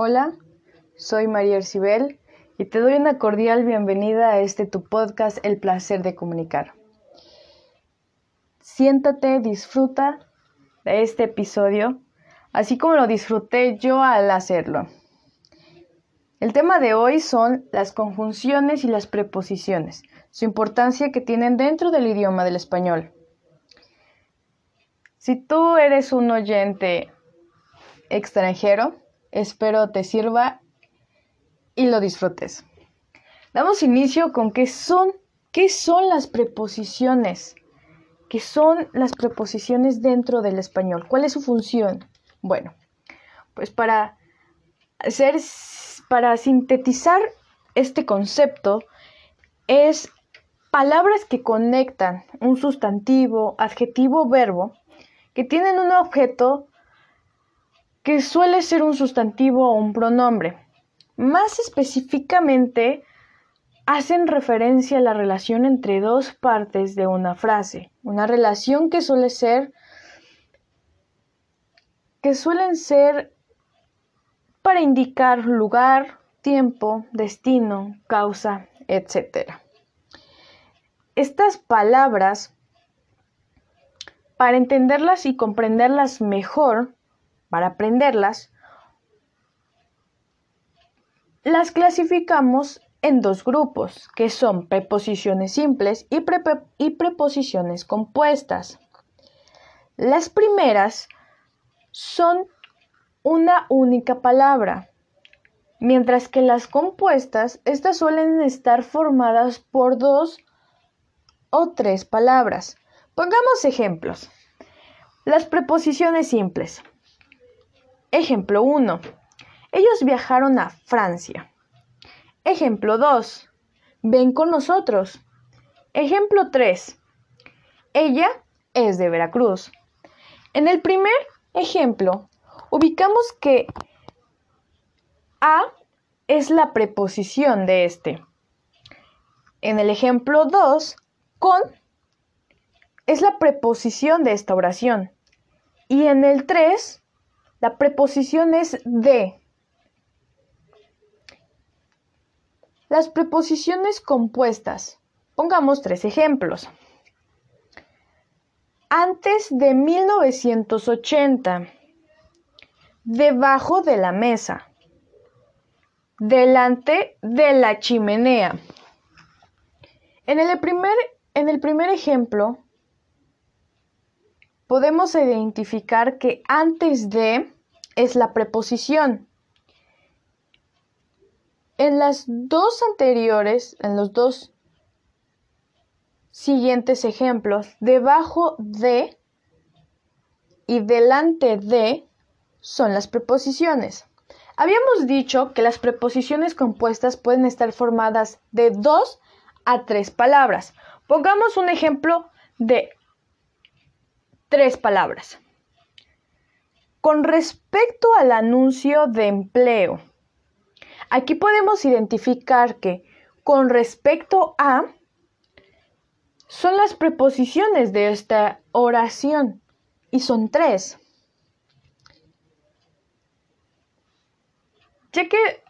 Hola, soy María Ercibel y te doy una cordial bienvenida a este tu podcast El placer de comunicar. Siéntate, disfruta de este episodio, así como lo disfruté yo al hacerlo. El tema de hoy son las conjunciones y las preposiciones, su importancia que tienen dentro del idioma del español. Si tú eres un oyente extranjero, espero te sirva y lo disfrutes. Damos inicio con qué son, qué son las preposiciones. ¿Qué son las preposiciones dentro del español? ¿Cuál es su función? Bueno, pues para hacer, para sintetizar este concepto, es palabras que conectan un sustantivo, adjetivo, verbo, que tienen un objeto que suele ser un sustantivo o un pronombre. Más específicamente, hacen referencia a la relación entre dos partes de una frase, una relación que suele ser que suelen ser para indicar lugar, tiempo, destino, causa, etc. Estas palabras, para entenderlas y comprenderlas mejor, para aprenderlas, las clasificamos en dos grupos, que son preposiciones simples y, preposiciones compuestas. Las primeras son una única palabra, mientras que las compuestas, estas suelen estar formadas por dos o tres palabras. Pongamos ejemplos. Las preposiciones simples. Ejemplo 1. Ellos viajaron a Francia. Ejemplo 2. Ven con nosotros. Ejemplo 3. Ella es de Veracruz. En el primer ejemplo, ubicamos que a es la preposición de este. En el ejemplo 2, con es la preposición de esta oración. Y en el 3, la preposición es de. Las preposiciones compuestas. Pongamos tres ejemplos. Antes de 1980. Debajo de la mesa. Delante de la chimenea. En el primer, en el primer ejemplo, podemos identificar que antes de es la preposición. En las dos anteriores, en los dos siguientes ejemplos, debajo de y delante de son las preposiciones. Habíamos dicho que las preposiciones compuestas pueden estar formadas de dos a tres palabras. Pongamos un ejemplo de tres palabras. Con respecto al anuncio de empleo, aquí podemos identificar que con respecto a son las preposiciones de esta oración y son tres. Ya que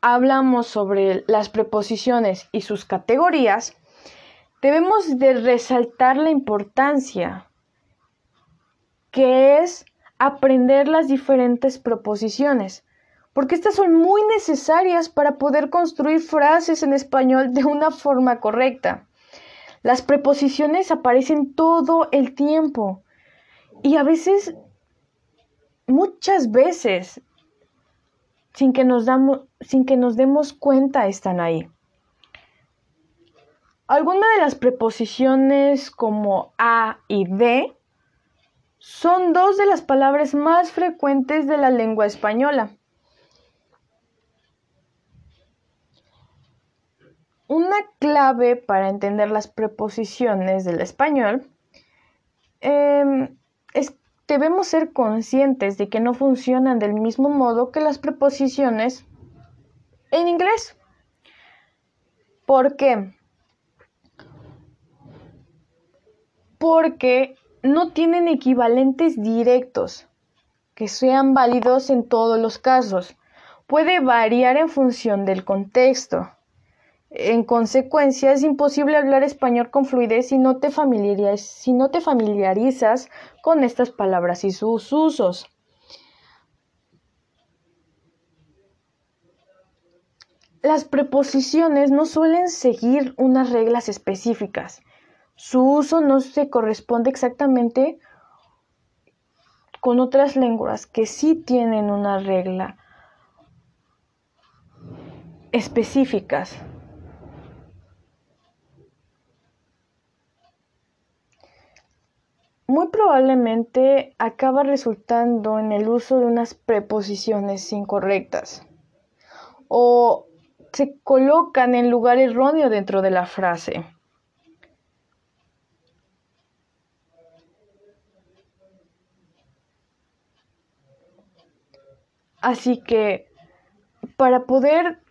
hablamos sobre las preposiciones y sus categorías, debemos de resaltar la importancia que es aprender las diferentes proposiciones, porque estas son muy necesarias para poder construir frases en español de una forma correcta. Las preposiciones aparecen todo el tiempo y a veces, muchas veces, sin que nos, damos, sin que nos demos cuenta, están ahí. Algunas de las preposiciones como a y de son dos de las palabras más frecuentes de la lengua española. Una clave para entender las preposiciones del español em, es debemos ser conscientes de que no funcionan del mismo modo que las preposiciones en inglés. ¿Por qué? Porque no tienen equivalentes directos que sean válidos en todos los casos. puede variar en función del contexto. En consecuencia, es imposible hablar español con fluidez si no te familiarizas, con estas palabras y sus usos. Las preposiciones no suelen seguir unas reglas específicas. Su uso no se corresponde exactamente con otras lenguas que sí tienen una regla específicas. Muy probablemente acaba resultando en el uso de unas preposiciones incorrectas o se colocan en lugar erróneo dentro de la frase. Así que para poder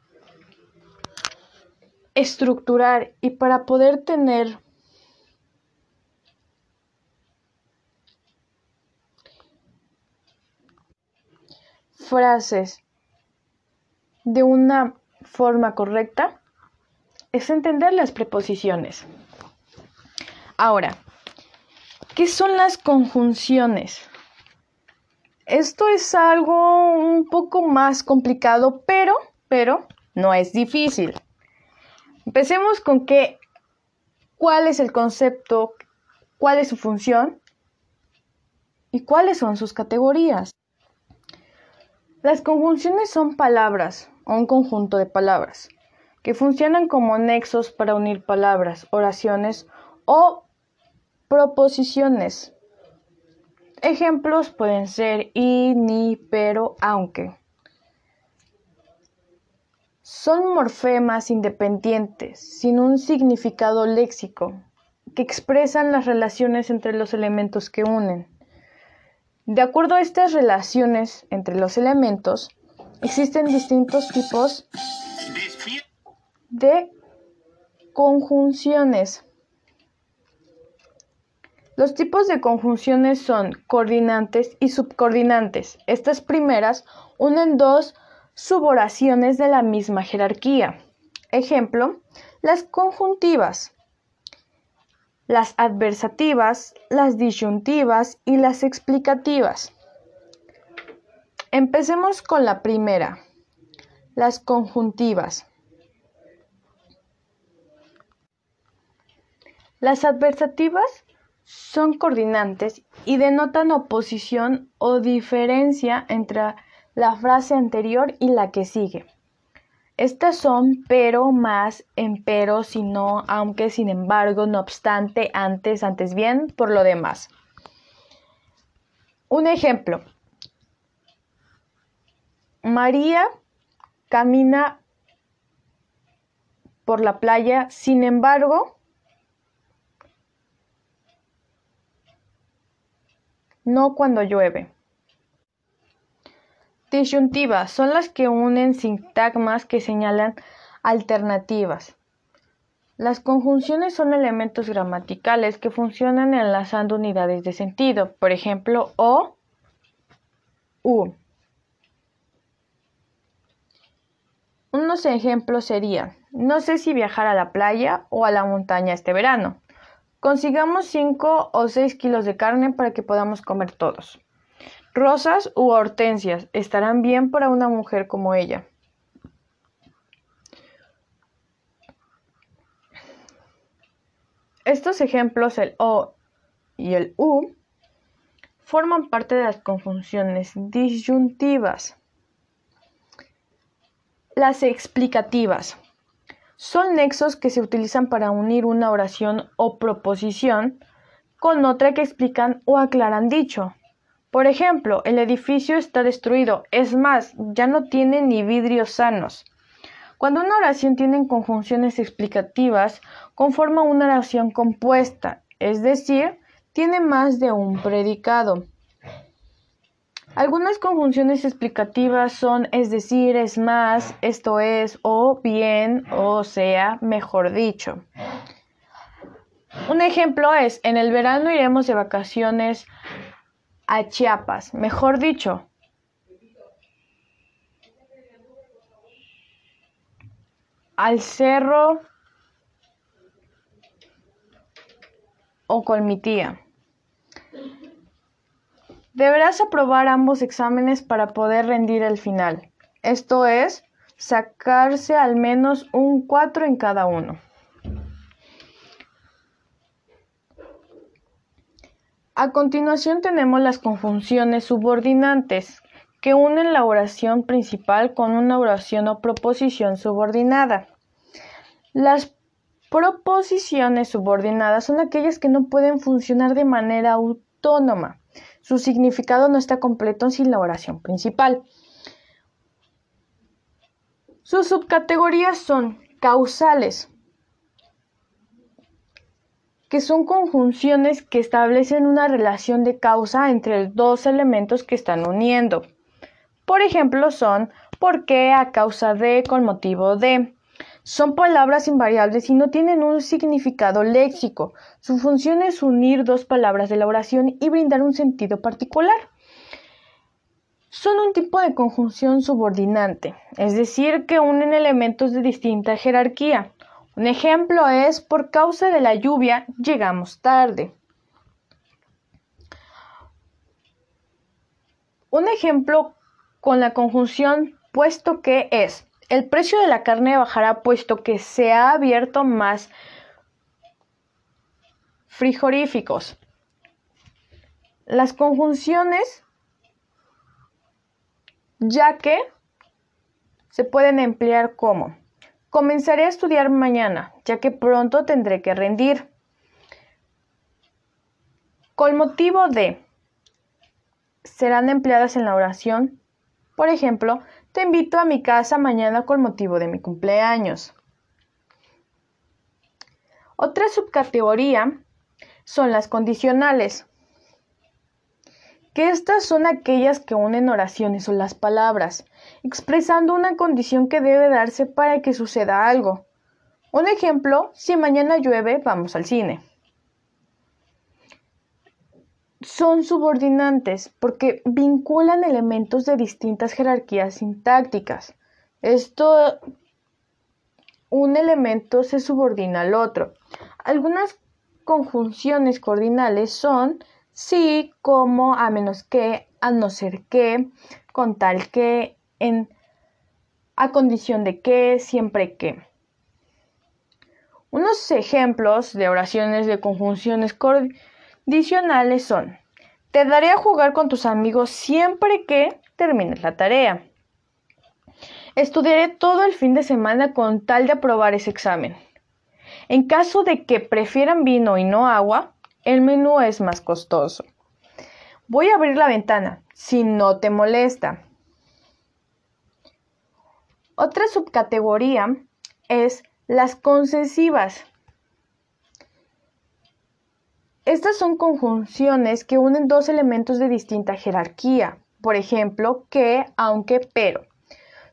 estructurar y para poder tener frases de una forma correcta es entender las preposiciones. Ahora, ¿qué son las conjunciones? Esto es algo un poco más complicado, pero, pero no es difícil. Empecemos con qué, cuál es el concepto, cuál es su función y cuáles son sus categorías. Las conjunciones son palabras o un conjunto de palabras que funcionan como nexos para unir palabras, oraciones o proposiciones. Ejemplos pueden ser y, ni, pero, aunque. Son morfemas independientes, sin un significado léxico, que expresan las relaciones entre los elementos que unen. De acuerdo a estas relaciones entre los elementos, existen distintos tipos de conjunciones. Los tipos de conjunciones son coordinantes y subcoordinantes. Estas primeras unen dos suboraciones de la misma jerarquía. Ejemplo, las conjuntivas, las adversativas, las disyuntivas y las explicativas. Empecemos con la primera, las conjuntivas. Las adversativas son coordinantes y denotan oposición o diferencia entre la frase anterior y la que sigue. Estas son pero, más, empero, si no, aunque, sin embargo, no obstante, antes, antes bien, por lo demás. Un ejemplo. María camina por la playa, sin embargo, no cuando llueve. Disyuntivas son las que unen sintagmas que señalan alternativas. Las conjunciones son elementos gramaticales que funcionan enlazando unidades de sentido, por ejemplo, o, u. Unos ejemplos serían, no sé si viajar a la playa o a la montaña este verano. Consigamos 5 o 6 kilos de carne para que podamos comer todos. Rosas u hortensias estarán bien para una mujer como ella. Estos ejemplos, el O y el U, forman parte de las conjunciones disyuntivas. Las explicativas son nexos que se utilizan para unir una oración o proposición con otra que explican o aclaran dicho. Por ejemplo, el edificio está destruido, es más, ya no tiene ni vidrios sanos. Cuando una oración tiene conjunciones explicativas, conforma una oración compuesta, es decir, tiene más de un predicado. Algunas conjunciones explicativas son es decir, es más, esto es, o bien, o sea, mejor dicho. Un ejemplo es, en el verano iremos de vacaciones a Chiapas, mejor dicho. al cerro o con mi tía. Deberás aprobar ambos exámenes para poder rendir el final. Esto es, sacarse al menos un 4 en cada uno. A continuación tenemos las conjunciones subordinantes, que unen la oración principal con una oración o proposición subordinada. Las proposiciones subordinadas son aquellas que no pueden funcionar de manera autónoma su significado no está completo sin la oración principal. Sus subcategorías son causales, que son conjunciones que establecen una relación de causa entre dos elementos que están uniendo. Por ejemplo, son por qué a causa de con motivo de. Son palabras invariables y no tienen un significado léxico. Su función es unir dos palabras de la oración y brindar un sentido particular. Son un tipo de conjunción subordinante, es decir, que unen elementos de distinta jerarquía. Un ejemplo es por causa de la lluvia llegamos tarde. Un ejemplo con la conjunción puesto que es el precio de la carne bajará puesto que se ha abierto más frigoríficos. Las conjunciones, ya que se pueden emplear como comenzaré a estudiar mañana, ya que pronto tendré que rendir. Con motivo de serán empleadas en la oración, por ejemplo, te invito a mi casa mañana con motivo de mi cumpleaños. Otra subcategoría son las condicionales, que estas son aquellas que unen oraciones o las palabras, expresando una condición que debe darse para que suceda algo. Un ejemplo, si mañana llueve, vamos al cine son subordinantes porque vinculan elementos de distintas jerarquías sintácticas. Esto, un elemento se subordina al otro. Algunas conjunciones coordinales son sí, como, a menos que, a no ser que, con tal que, en, a condición de que, siempre que. Unos ejemplos de oraciones de conjunciones coordinales Adicionales son, te daré a jugar con tus amigos siempre que termines la tarea. Estudiaré todo el fin de semana con tal de aprobar ese examen. En caso de que prefieran vino y no agua, el menú es más costoso. Voy a abrir la ventana, si no te molesta. Otra subcategoría es las concesivas. Estas son conjunciones que unen dos elementos de distinta jerarquía, por ejemplo, que, aunque, pero.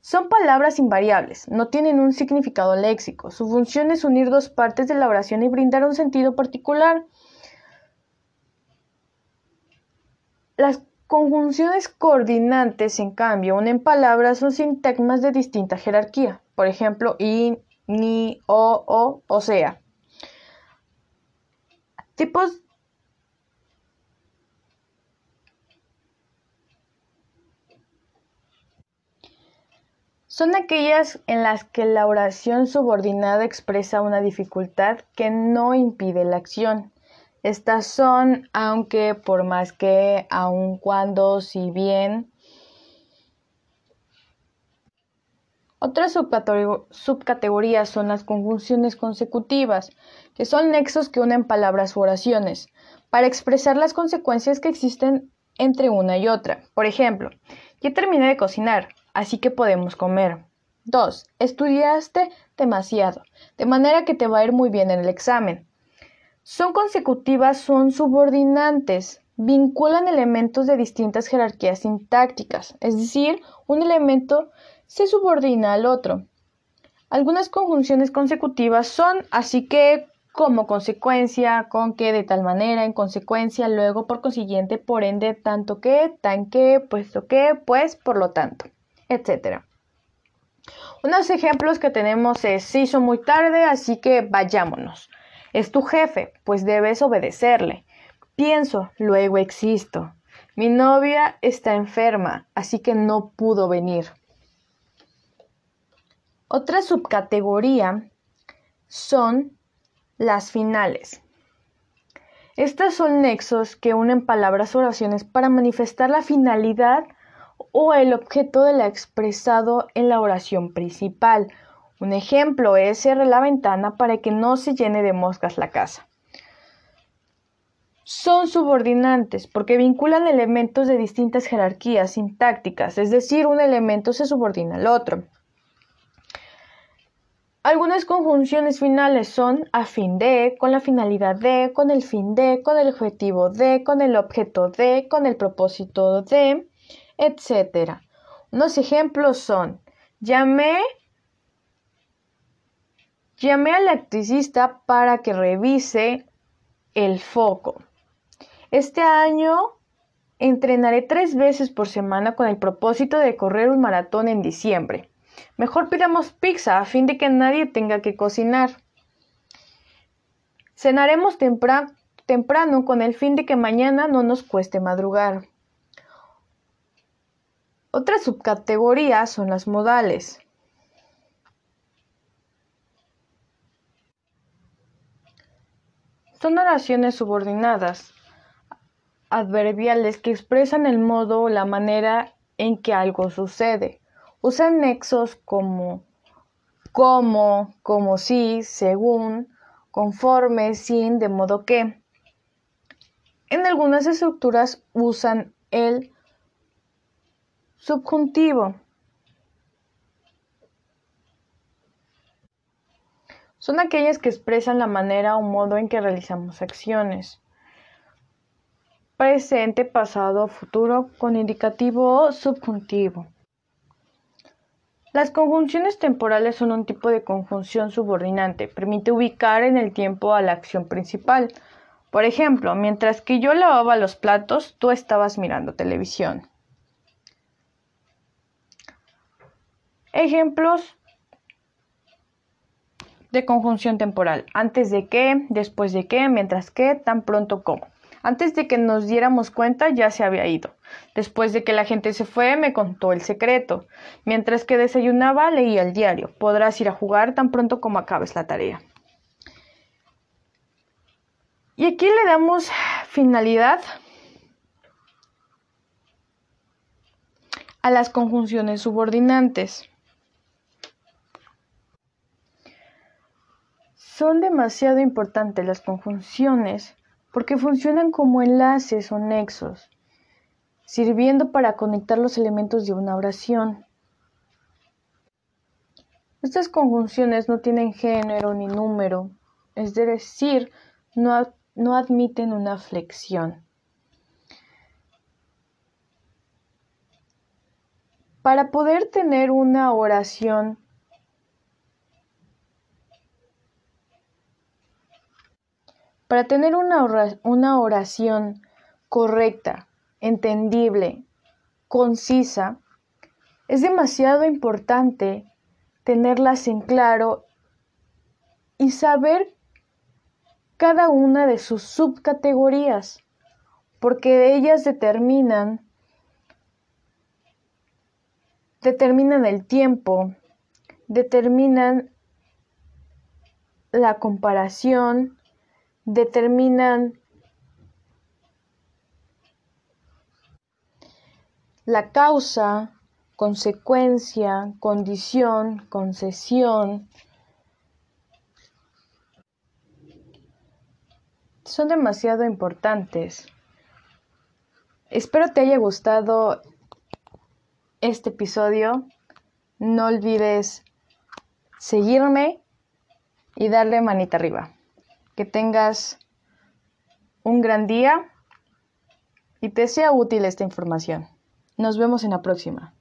Son palabras invariables, no tienen un significado léxico. Su función es unir dos partes de la oración y brindar un sentido particular. Las conjunciones coordinantes, en cambio, unen palabras o sintagmas de distinta jerarquía, por ejemplo, y, ni, o, o, o sea. Tipos son aquellas en las que la oración subordinada expresa una dificultad que no impide la acción. Estas son aunque, por más que, aun cuando, si bien. Otras subcategorías son las conjunciones consecutivas, que son nexos que unen palabras u oraciones, para expresar las consecuencias que existen entre una y otra. Por ejemplo, ya terminé de cocinar, así que podemos comer. 2. Estudiaste demasiado, de manera que te va a ir muy bien en el examen. Son consecutivas, son subordinantes, vinculan elementos de distintas jerarquías sintácticas, es decir, un elemento se subordina al otro. Algunas conjunciones consecutivas son así que, como consecuencia, con que, de tal manera, en consecuencia, luego, por consiguiente, por ende, tanto que, tan que, puesto que, pues, por lo tanto etc. Unos ejemplos que tenemos es, se hizo muy tarde, así que vayámonos. Es tu jefe, pues debes obedecerle. Pienso, luego existo. Mi novia está enferma, así que no pudo venir. Otra subcategoría son las finales. Estas son nexos que unen palabras o oraciones para manifestar la finalidad o el objeto de la expresado en la oración principal. Un ejemplo es cerrar la ventana para que no se llene de moscas la casa. Son subordinantes porque vinculan elementos de distintas jerarquías sintácticas, es decir, un elemento se subordina al otro. Algunas conjunciones finales son a fin de, con la finalidad de, con el fin de, con el objetivo de, con el objeto de, con el propósito de, etc. Unos ejemplos son llamé llamé al electricista para que revise el foco. Este año entrenaré tres veces por semana con el propósito de correr un maratón en diciembre. Mejor pidamos pizza a fin de que nadie tenga que cocinar. Cenaremos temprano con el fin de que mañana no nos cueste madrugar. Otra subcategoría son las modales. Son oraciones subordinadas, adverbiales que expresan el modo o la manera en que algo sucede. Usan nexos como como, como si, según, conforme, sin, de modo que. En algunas estructuras usan el subjuntivo. Son aquellas que expresan la manera o modo en que realizamos acciones. Presente, pasado, futuro, con indicativo o subjuntivo. Las conjunciones temporales son un tipo de conjunción subordinante. Permite ubicar en el tiempo a la acción principal. Por ejemplo, mientras que yo lavaba los platos, tú estabas mirando televisión. Ejemplos de conjunción temporal. Antes de que, después de que, mientras que, tan pronto como. Antes de que nos diéramos cuenta ya se había ido. Después de que la gente se fue, me contó el secreto. Mientras que desayunaba, leía el diario. Podrás ir a jugar tan pronto como acabes la tarea. Y aquí le damos finalidad a las conjunciones subordinantes. Son demasiado importantes las conjunciones porque funcionan como enlaces o nexos, sirviendo para conectar los elementos de una oración. Estas conjunciones no tienen género ni número, es decir, no, no admiten una flexión. Para poder tener una oración Para tener una oración correcta, entendible, concisa, es demasiado importante tenerlas en claro y saber cada una de sus subcategorías, porque ellas determinan determinan el tiempo, determinan la comparación, determinan la causa, consecuencia, condición, concesión. Son demasiado importantes. Espero te haya gustado este episodio. No olvides seguirme y darle manita arriba que tengas un gran día y te sea útil esta información. Nos vemos en la próxima.